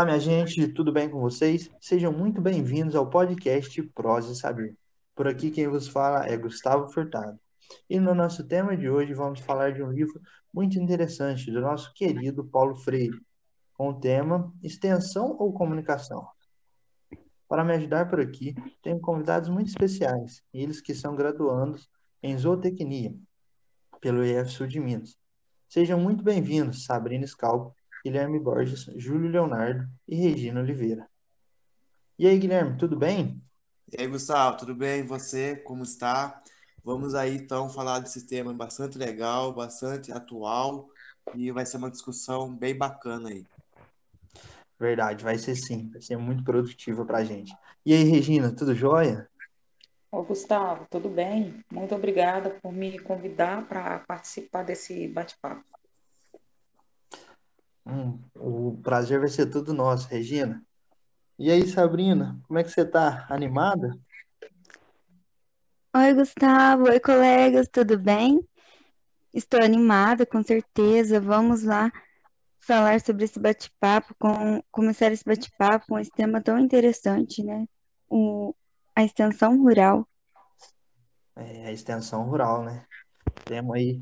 Olá, minha gente, tudo bem com vocês? Sejam muito bem-vindos ao podcast Prosa e Saber. Por aqui quem vos fala é Gustavo Furtado. E no nosso tema de hoje vamos falar de um livro muito interessante do nosso querido Paulo Freire, com o tema Extensão ou Comunicação. Para me ajudar por aqui, tenho convidados muito especiais, eles que são graduandos em zootecnia pelo IF Sul de Minas. Sejam muito bem-vindos, Sabrina Scalpo, Guilherme Borges, Júlio Leonardo e Regina Oliveira. E aí, Guilherme, tudo bem? E aí, Gustavo, tudo bem? E você, como está? Vamos aí então falar desse tema bastante legal, bastante atual e vai ser uma discussão bem bacana aí. Verdade, vai ser sim, vai ser muito produtiva para a gente. E aí, Regina, tudo jóia? Ô, Gustavo, tudo bem? Muito obrigada por me convidar para participar desse bate-papo. Hum, o prazer vai ser todo nosso, Regina. E aí, Sabrina, como é que você tá? Animada? Oi, Gustavo. Oi, colegas, tudo bem? Estou animada, com certeza. Vamos lá falar sobre esse bate-papo, com, começar esse bate-papo com esse tema tão interessante, né? O, a extensão rural. É, a extensão rural, né? Tema aí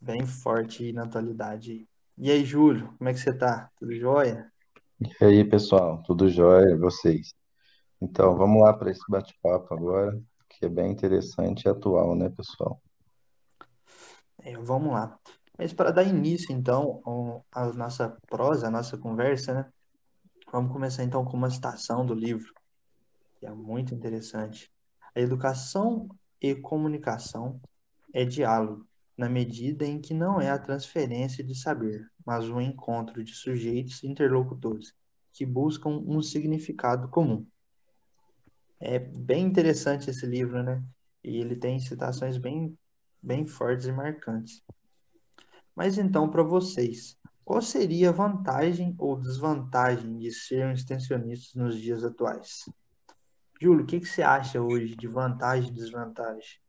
bem forte na atualidade. E aí, Júlio, como é que você tá? Tudo jóia? E aí, pessoal, tudo jóia? Vocês? Então, vamos lá para esse bate-papo agora, que é bem interessante e atual, né, pessoal? É, vamos lá. Mas para dar início, então, à nossa prosa, à nossa conversa, né? Vamos começar então com uma citação do livro, que é muito interessante. A educação e comunicação é diálogo, na medida em que não é a transferência de saber, mas o encontro de sujeitos interlocutores que buscam um significado comum. É bem interessante esse livro, né? E ele tem citações bem, bem fortes e marcantes. Mas então, para vocês, qual seria a vantagem ou desvantagem de ser um extensionista nos dias atuais? Júlio, o que que você acha hoje de vantagem e desvantagem?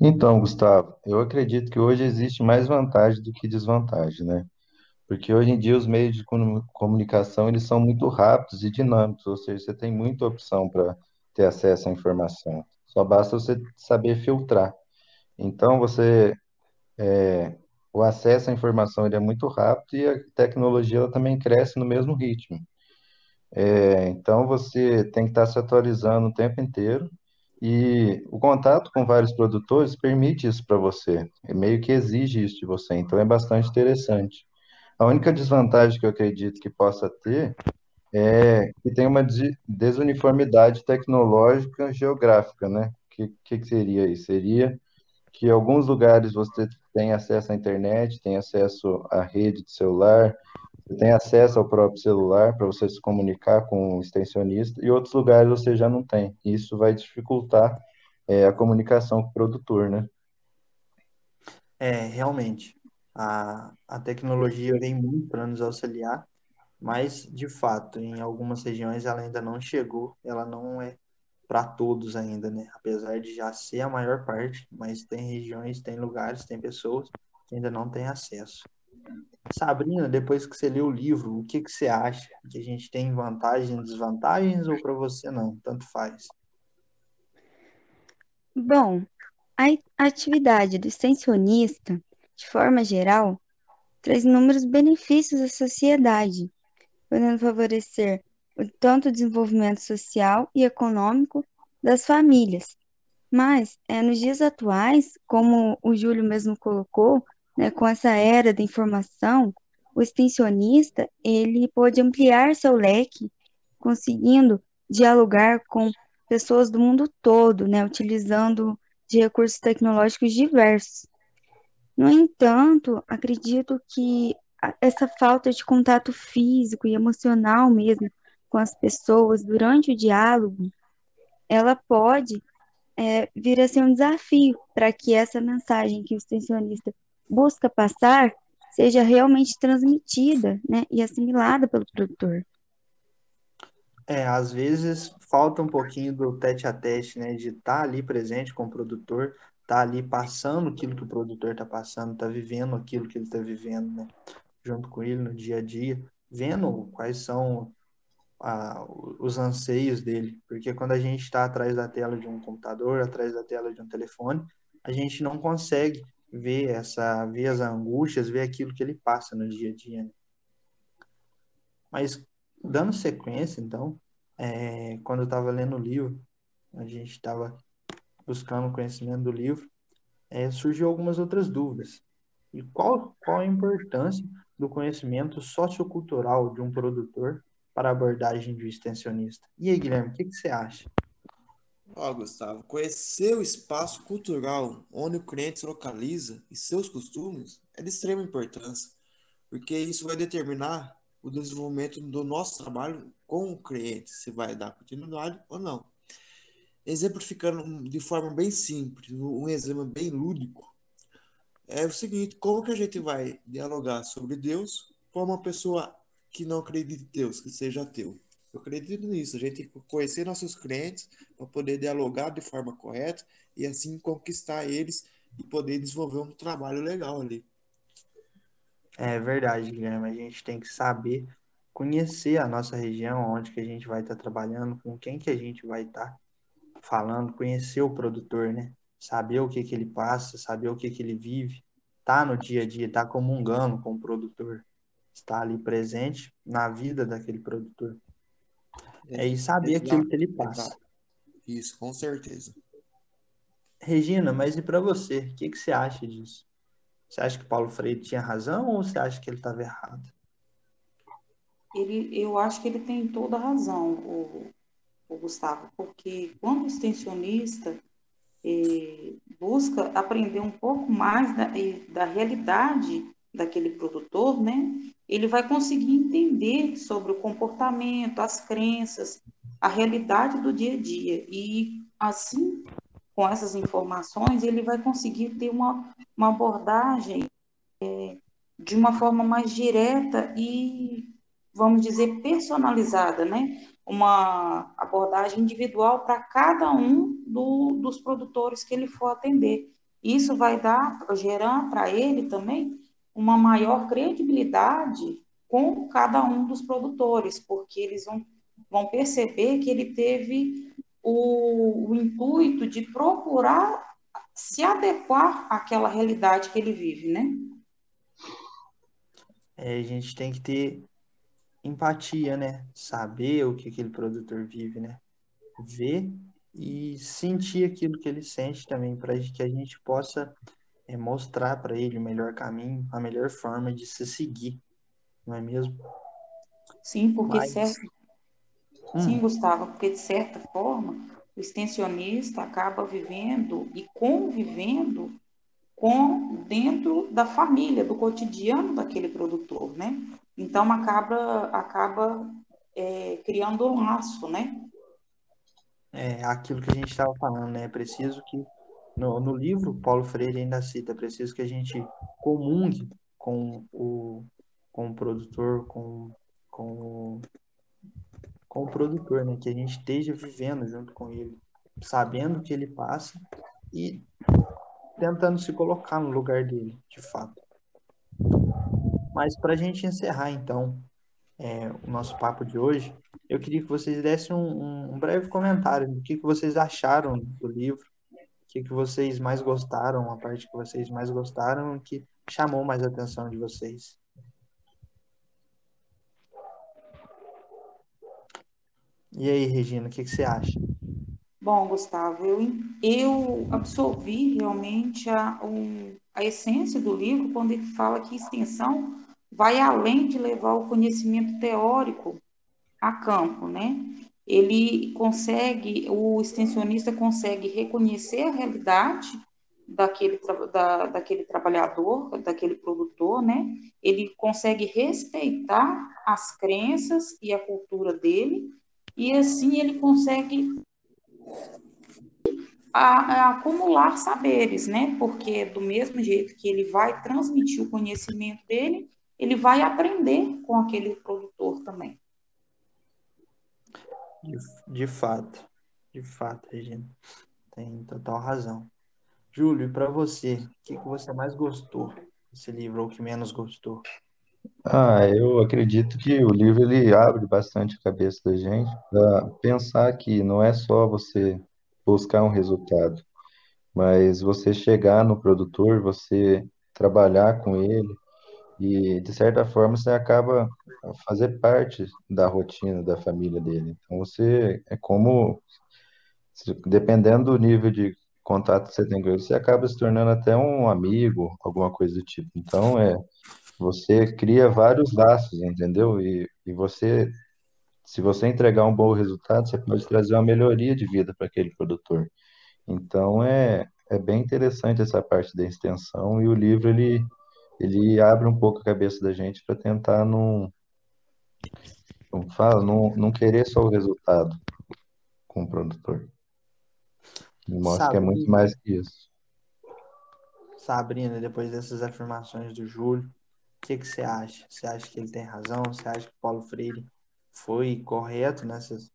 Então, Gustavo, eu acredito que hoje existe mais vantagem do que desvantagem, né? Porque hoje em dia os meios de comu- comunicação eles são muito rápidos e dinâmicos, ou seja, você tem muita opção para ter acesso à informação. Só basta você saber filtrar. Então, você é, o acesso à informação ele é muito rápido e a tecnologia ela também cresce no mesmo ritmo. É, então, você tem que estar se atualizando o tempo inteiro e o contato com vários produtores permite isso para você, é meio que exige isso de você, então é bastante interessante. A única desvantagem que eu acredito que possa ter é que tem uma des- desuniformidade tecnológica geográfica, né? Que, que que seria isso? Seria que em alguns lugares você tem acesso à internet, tem acesso à rede de celular, você tem acesso ao próprio celular para você se comunicar com o extensionista, e outros lugares você já não tem. Isso vai dificultar, é, a comunicação com o produtor, né? É, realmente, a, a tecnologia vem muito para nos auxiliar, mas, de fato, em algumas regiões ela ainda não chegou, ela não é para todos ainda, né? Apesar de já ser a maior parte, mas tem regiões, tem lugares, tem pessoas que ainda não têm acesso. Sabrina, depois que você leu o livro, o que que você acha? Que a gente tem vantagens e desvantagens ou para você não? Tanto faz. Bom, a atividade do extensionista, de forma geral, traz inúmeros benefícios à sociedade, podendo favorecer tanto o desenvolvimento social e econômico das famílias. Mas, é, nos dias atuais, como o Júlio mesmo colocou, né, com essa era da informação, o extensionista, ele pode ampliar seu leque, conseguindo dialogar com pessoas do mundo todo, né, utilizando de recursos tecnológicos diversos. No entanto, acredito que essa falta de contato físico e emocional mesmo com as pessoas durante o diálogo, ela pode é, vir a ser um desafio para que essa mensagem que o extensionista busca passar seja realmente transmitida, né, e assimilada pelo produtor. É, às vezes falta um pouquinho do tete a tete, né? De estar ali presente com o produtor, estar ali passando aquilo que o produtor está passando, está vivendo aquilo que ele está vivendo, né? Junto com ele no dia a dia, vendo quais são a, os anseios dele, porque quando a gente está atrás da tela de um computador, atrás da tela de um telefone, a gente não consegue ver essa, ver as angústias, ver aquilo que ele passa no dia a dia. Né? Mas dando sequência, então, é, quando eu estava lendo o livro, a gente estava buscando conhecimento do livro, é, surgiu algumas outras dúvidas. E qual, qual a importância do conhecimento sociocultural de um produtor para a abordagem de extensionista? E aí, Guilherme, o que, que você acha? Ó, Gustavo, conhecer o espaço cultural onde o cliente se localiza e seus costumes é de extrema importância, porque isso vai determinar o desenvolvimento do nosso trabalho com o cliente, se vai dar continuidade ou não. Exemplificando de forma bem simples, um exemplo bem lúdico, é o seguinte: como que a gente vai dialogar sobre Deus com uma pessoa que não acredita em Deus, que seja ateu? Eu acredito nisso. A gente tem que conhecer nossos clientes para poder dialogar de forma correta e assim conquistar eles e poder desenvolver um trabalho legal ali. É verdade, Guilherme. A gente tem que saber conhecer a nossa região, onde que a gente vai estar trabalhando, com quem que a gente vai estar falando, conhecer o produtor, né? Saber o que que ele passa, saber o que que ele vive, tá no dia a dia, tá comungando com o produtor, está ali presente na vida daquele produtor. É, e saber Exato, aquilo que ele passa. exato. Isso, com certeza. Regina, mas e para você? O que que você acha disso? Você acha que Paulo Freire tinha razão ou você acha que ele estava errado? Ele, eu acho que ele tem toda a razão, o, o Gustavo, porque quando o extensionista eh, busca aprender um pouco mais da, da realidade daquele produtor, né? Ele vai conseguir entender sobre o comportamento, as crenças, a realidade do dia a dia. E assim, com essas informações, ele vai conseguir ter uma, uma abordagem é, de uma forma mais direta e, vamos dizer, personalizada, né? Uma abordagem individual para cada um do, dos produtores que ele for atender. Isso vai dar, gerar para ele também uma maior credibilidade com cada um dos produtores, porque eles vão, vão perceber que ele teve o, o intuito de procurar se adequar àquela realidade que ele vive, né? É, a gente tem que ter empatia, né? Saber o que aquele produtor vive, né? Ver e sentir aquilo que ele sente também, para que a gente possa é mostrar para ele o melhor caminho, a melhor forma de se seguir, não é mesmo? Sim, porque Mas- certo. Hum. Sim, Gustavo, porque de certa forma o extensionista acaba vivendo e convivendo com dentro da família, do cotidiano daquele produtor, né? Então acaba acaba é, criando um laço, né? É aquilo que a gente estava falando, né? É preciso que, no, no livro, Paulo Freire ainda cita, é preciso que a gente comungue com o, com o produtor, com, com, o- com o produtor, né? Que a gente esteja vivendo junto com ele, sabendo o que ele passa e tentando se colocar no lugar dele, de fato. Mas para a gente encerrar, então, é, o nosso papo de hoje, eu queria que vocês dessem um, um- breve comentário do que, que vocês acharam do livro, o que, que vocês mais gostaram, a parte que vocês mais gostaram, que chamou mais a atenção de vocês. E aí, Regina, o que, que você acha? Bom, Gustavo, eu, eu absorvi realmente a, um, a essência do livro quando ele fala que extensão vai além de levar o conhecimento teórico a campo, né? Ele consegue, o extensionista consegue reconhecer a realidade daquele, da, daquele trabalhador, daquele produtor, né? Ele consegue respeitar as crenças e a cultura dele, e assim ele consegue a, a acumular saberes, né? Porque do mesmo jeito que ele vai transmitir o conhecimento dele, ele vai aprender com aquele produtor também. De, de fato, de fato, Regina, tem total razão. Júlio, para você, o que, que você mais gostou desse livro ou que menos gostou? Ah, eu acredito que o livro ele abre bastante a cabeça da gente para pensar que não é só você buscar um resultado, mas você chegar no produtor, você trabalhar com ele e de certa forma você acaba fazer parte da rotina da família dele. Então você é como, dependendo do nível de contato que você tem com ele, você acaba se tornando até um amigo, alguma coisa do tipo. Então é Você cria vários laços, entendeu? E, e você, se você entregar um bom resultado, você pode trazer uma melhoria de vida para aquele produtor. Então é, é bem interessante essa parte da extensão e o livro ele, ele abre um pouco a cabeça da gente para tentar não, não fala, não, não querer só o resultado com o produtor. Me mostra que é muito Sabrina, mais que isso. Sabrina, depois dessas afirmações do Júlio, o que que você acha? Você acha que ele tem razão? Você acha que Paulo Freire foi correto nessas,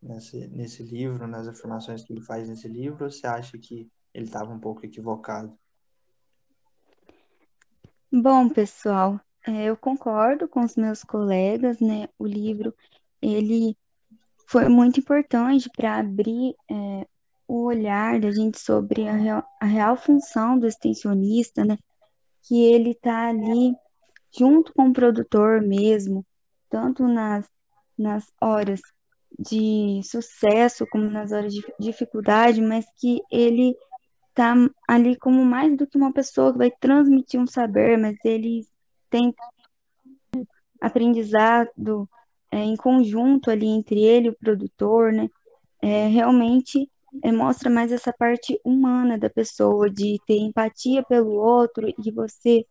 nesse, nesse livro, nas afirmações que ele faz nesse livro, ou você acha que ele estava um pouco equivocado? Bom, pessoal, é, eu concordo com os meus colegas, né? O livro, ele foi muito importante para abrir é, o olhar da gente sobre a real, a real função do extensionista, né? Que ele está ali junto com o produtor mesmo, tanto nas, nas horas de sucesso como nas horas de dificuldade, mas que ele está ali como mais do que uma pessoa que vai transmitir um saber, mas ele tem aprendizado é, em conjunto ali entre ele e o produtor, né? É, realmente é, mostra mais essa parte humana da pessoa, de ter empatia pelo outro e você,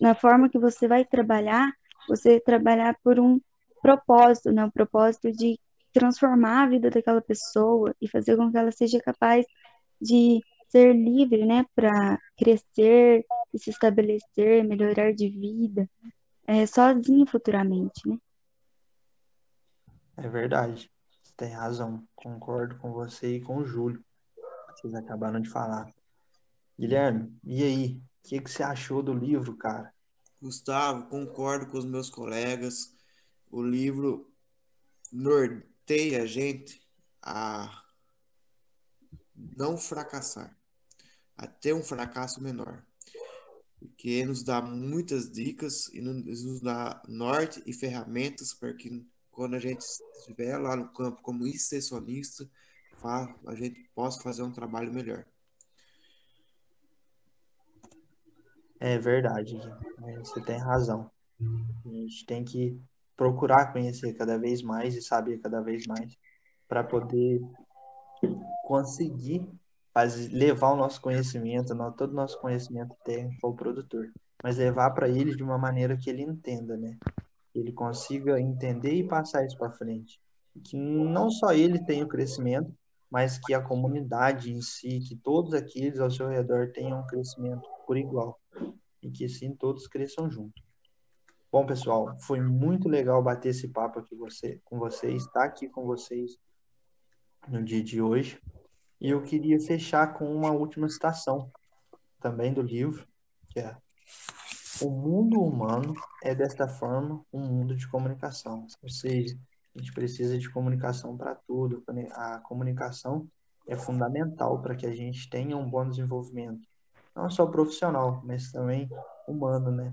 na forma que você vai trabalhar, você trabalhar por um propósito, né? O propósito de transformar a vida daquela pessoa e fazer com que ela seja capaz de ser livre, né? Para crescer e se estabelecer, melhorar de vida, é, sozinha futuramente, né? É verdade, você tem razão. Concordo com você e com o Júlio, que vocês acabaram de falar. Guilherme, e aí? O que que você achou do livro, cara? Gustavo, concordo com os meus colegas. O livro norteia a gente a não fracassar, a ter um fracasso menor, porque nos dá muitas dicas e nos dá norte e ferramentas para que quando a gente estiver lá no campo como extensionista, fa- a gente possa fazer um trabalho melhor. É verdade, você tem razão. A gente tem que procurar conhecer cada vez mais e saber cada vez mais para poder conseguir fazer, levar o nosso conhecimento, todo o nosso conhecimento técnico ao produtor, mas levar para ele de uma maneira que ele entenda, né? Que ele consiga entender e passar isso para frente. Que não só ele tenha o crescimento, mas que a comunidade em si, que todos aqueles ao seu redor tenham um crescimento por igual e que sim todos cresçam juntos. Bom, pessoal, foi muito legal bater esse papo aqui você, com vocês, estar aqui com vocês no dia de hoje. E eu queria fechar com uma última citação também do livro, que é O mundo humano é desta forma um mundo de comunicação. Ou seja, a gente precisa de comunicação para tudo. A comunicação é fundamental para que a gente tenha um bom desenvolvimento, não só profissional, mas também humano, né?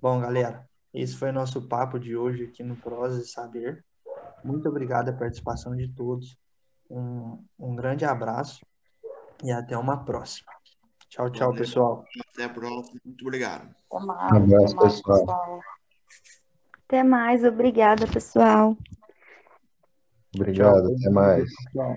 Bom, galera, esse foi o nosso papo de hoje aqui no Prosa e Saber. Muito obrigado a participação de todos. Um, um grande abraço e até uma próxima. Tchau, tchau, pessoal. Até a próxima. Muito obrigado. Até Um mais, até abraço, mais, pessoal. pessoal. Até mais, obrigada, pessoal. Tchau, Obrigado, todo até mais. Tchau.